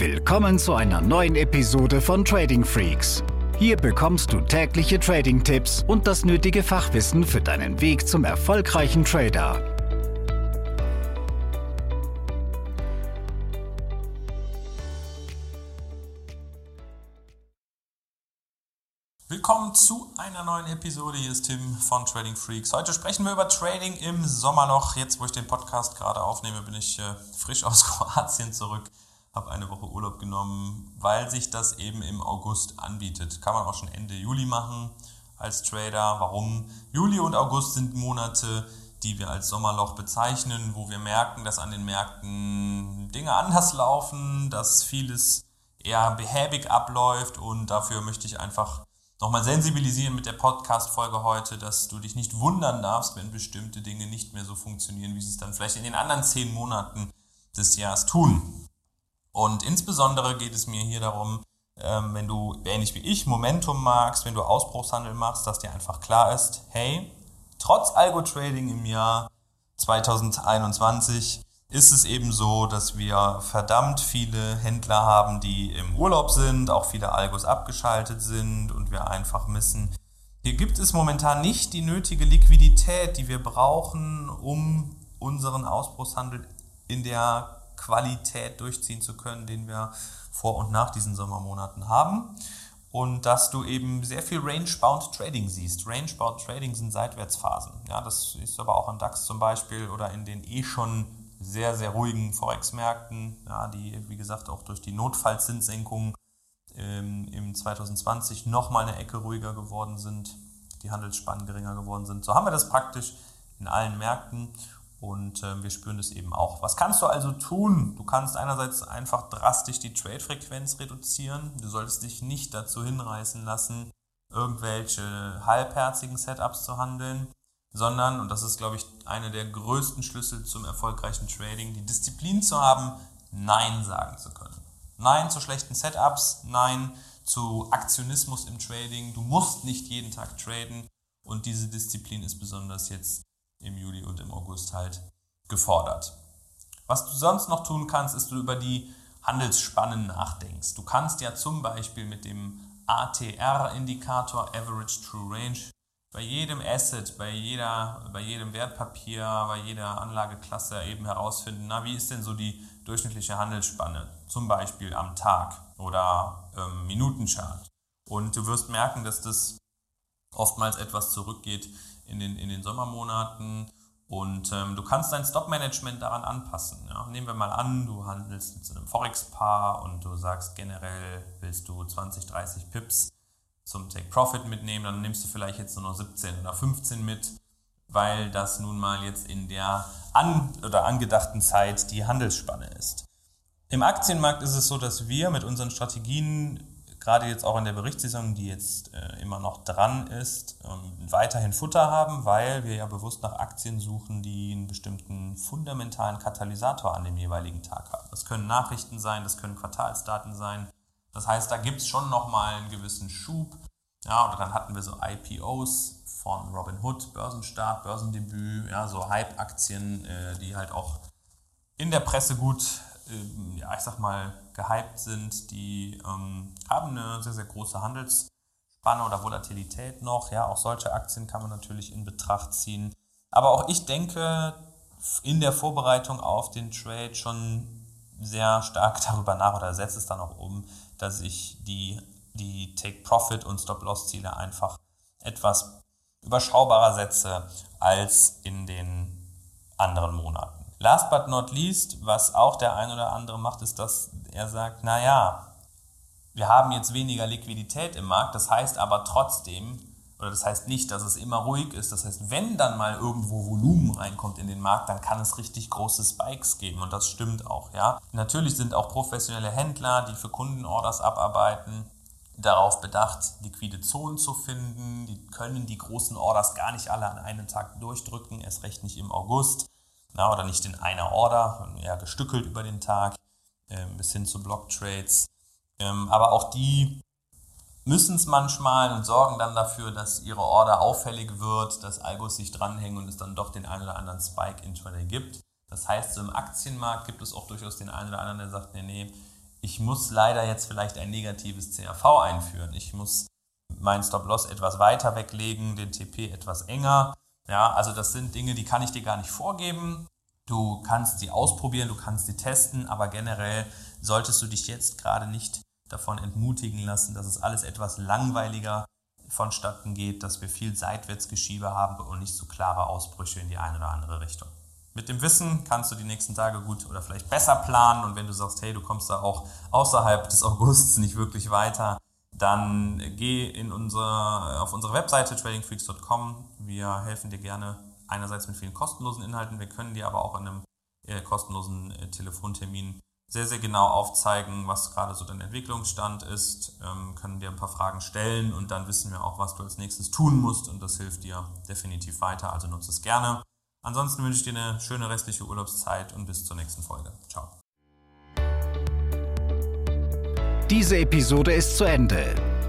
Willkommen zu einer neuen Episode von Trading Freaks. Hier bekommst du tägliche Trading-Tipps und das nötige Fachwissen für deinen Weg zum erfolgreichen Trader. Willkommen zu einer neuen Episode. Hier ist Tim von Trading Freaks. Heute sprechen wir über Trading im Sommerloch. Jetzt, wo ich den Podcast gerade aufnehme, bin ich äh, frisch aus Kroatien zurück habe eine Woche Urlaub genommen, weil sich das eben im August anbietet. Kann man auch schon Ende Juli machen als Trader. Warum? Juli und August sind Monate, die wir als Sommerloch bezeichnen, wo wir merken, dass an den Märkten Dinge anders laufen, dass vieles eher behäbig abläuft und dafür möchte ich einfach nochmal sensibilisieren mit der Podcast-Folge heute, dass du dich nicht wundern darfst, wenn bestimmte Dinge nicht mehr so funktionieren, wie sie es dann vielleicht in den anderen zehn Monaten des Jahres tun. Und insbesondere geht es mir hier darum, ähm, wenn du ähnlich wie ich Momentum magst, wenn du Ausbruchshandel machst, dass dir einfach klar ist, hey, trotz Algo-Trading im Jahr 2021 ist es eben so, dass wir verdammt viele Händler haben, die im Urlaub sind, auch viele Algos abgeschaltet sind und wir einfach missen. Hier gibt es momentan nicht die nötige Liquidität, die wir brauchen, um unseren Ausbruchshandel in der Qualität durchziehen zu können, den wir vor und nach diesen Sommermonaten haben. Und dass du eben sehr viel Range-Bound Trading siehst. Range-Bound Trading sind Seitwärtsphasen. Ja, das ist aber auch im DAX zum Beispiel oder in den eh schon sehr, sehr ruhigen Forex-Märkten, ja, die, wie gesagt, auch durch die Notfallzinssenkung ähm, im 2020 nochmal eine Ecke ruhiger geworden sind, die Handelsspannen geringer geworden sind. So haben wir das praktisch in allen Märkten und äh, wir spüren das eben auch. Was kannst du also tun? Du kannst einerseits einfach drastisch die Trade-Frequenz reduzieren. Du solltest dich nicht dazu hinreißen lassen, irgendwelche halbherzigen Setups zu handeln, sondern, und das ist, glaube ich, einer der größten Schlüssel zum erfolgreichen Trading, die Disziplin zu haben, Nein sagen zu können. Nein zu schlechten Setups, Nein zu Aktionismus im Trading. Du musst nicht jeden Tag traden und diese Disziplin ist besonders jetzt im Juli und im August halt gefordert. Was du sonst noch tun kannst, ist, du über die Handelsspannen nachdenkst. Du kannst ja zum Beispiel mit dem ATR-Indikator Average True Range bei jedem Asset, bei, jeder, bei jedem Wertpapier, bei jeder Anlageklasse eben herausfinden, na, wie ist denn so die durchschnittliche Handelsspanne, zum Beispiel am Tag oder ähm, Minutenchart. Und du wirst merken, dass das oftmals etwas zurückgeht in den, in den Sommermonaten. Und ähm, du kannst dein Stop-Management daran anpassen. Ja? Nehmen wir mal an, du handelst mit so einem Forex-Paar und du sagst generell, willst du 20, 30 Pips zum Take-Profit mitnehmen, dann nimmst du vielleicht jetzt nur noch 17 oder 15 mit, weil das nun mal jetzt in der an oder angedachten Zeit die Handelsspanne ist. Im Aktienmarkt ist es so, dass wir mit unseren Strategien gerade jetzt auch in der Berichtssaison, die jetzt äh, immer noch dran ist, ähm, weiterhin Futter haben, weil wir ja bewusst nach Aktien suchen, die einen bestimmten fundamentalen Katalysator an dem jeweiligen Tag haben. Das können Nachrichten sein, das können Quartalsdaten sein. Das heißt, da gibt es schon nochmal einen gewissen Schub. Ja, oder dann hatten wir so IPOs von Robinhood, Börsenstart, Börsendebüt, ja, so Hype-Aktien, äh, die halt auch in der Presse gut ähm, ja, ich sag mal, gehypt sind, die ähm, haben eine sehr, sehr große Handelsspanne oder Volatilität noch. Ja, auch solche Aktien kann man natürlich in Betracht ziehen. Aber auch ich denke in der Vorbereitung auf den Trade schon sehr stark darüber nach oder setze es dann auch um, dass ich die, die Take-Profit- und Stop-Loss-Ziele einfach etwas überschaubarer setze als in den anderen Monaten. Last but not least, was auch der ein oder andere macht, ist, dass er sagt, naja, wir haben jetzt weniger Liquidität im Markt, das heißt aber trotzdem, oder das heißt nicht, dass es immer ruhig ist, das heißt, wenn dann mal irgendwo Volumen reinkommt in den Markt, dann kann es richtig große Spikes geben und das stimmt auch, ja. Natürlich sind auch professionelle Händler, die für Kundenorders abarbeiten, darauf bedacht, liquide Zonen zu finden. Die können die großen Orders gar nicht alle an einem Tag durchdrücken, erst recht nicht im August na, oder nicht in einer Order, eher gestückelt über den Tag bis hin zu Block-Trades. Ähm, aber auch die müssen es manchmal und sorgen dann dafür, dass ihre Order auffällig wird, dass Algos sich dranhängen und es dann doch den einen oder anderen Spike intraday gibt. Das heißt, so im Aktienmarkt gibt es auch durchaus den einen oder anderen, der sagt, nee, nee, ich muss leider jetzt vielleicht ein negatives CRV einführen. Ich muss meinen Stop-Loss etwas weiter weglegen, den TP etwas enger. Ja, also das sind Dinge, die kann ich dir gar nicht vorgeben. Du kannst sie ausprobieren, du kannst sie testen, aber generell solltest du dich jetzt gerade nicht davon entmutigen lassen, dass es alles etwas langweiliger vonstatten geht, dass wir viel Seitwärtsgeschiebe haben und nicht so klare Ausbrüche in die eine oder andere Richtung. Mit dem Wissen kannst du die nächsten Tage gut oder vielleicht besser planen und wenn du sagst, hey, du kommst da auch außerhalb des Augusts nicht wirklich weiter, dann geh in unsere, auf unsere Webseite tradingfreaks.com. Wir helfen dir gerne einerseits mit vielen kostenlosen Inhalten, wir können dir aber auch in einem äh, kostenlosen äh, Telefontermin sehr, sehr genau aufzeigen, was gerade so dein Entwicklungsstand ist, ähm, können dir ein paar Fragen stellen und dann wissen wir auch, was du als nächstes tun musst und das hilft dir definitiv weiter, also nutze es gerne. Ansonsten wünsche ich dir eine schöne restliche Urlaubszeit und bis zur nächsten Folge. Ciao. Diese Episode ist zu Ende.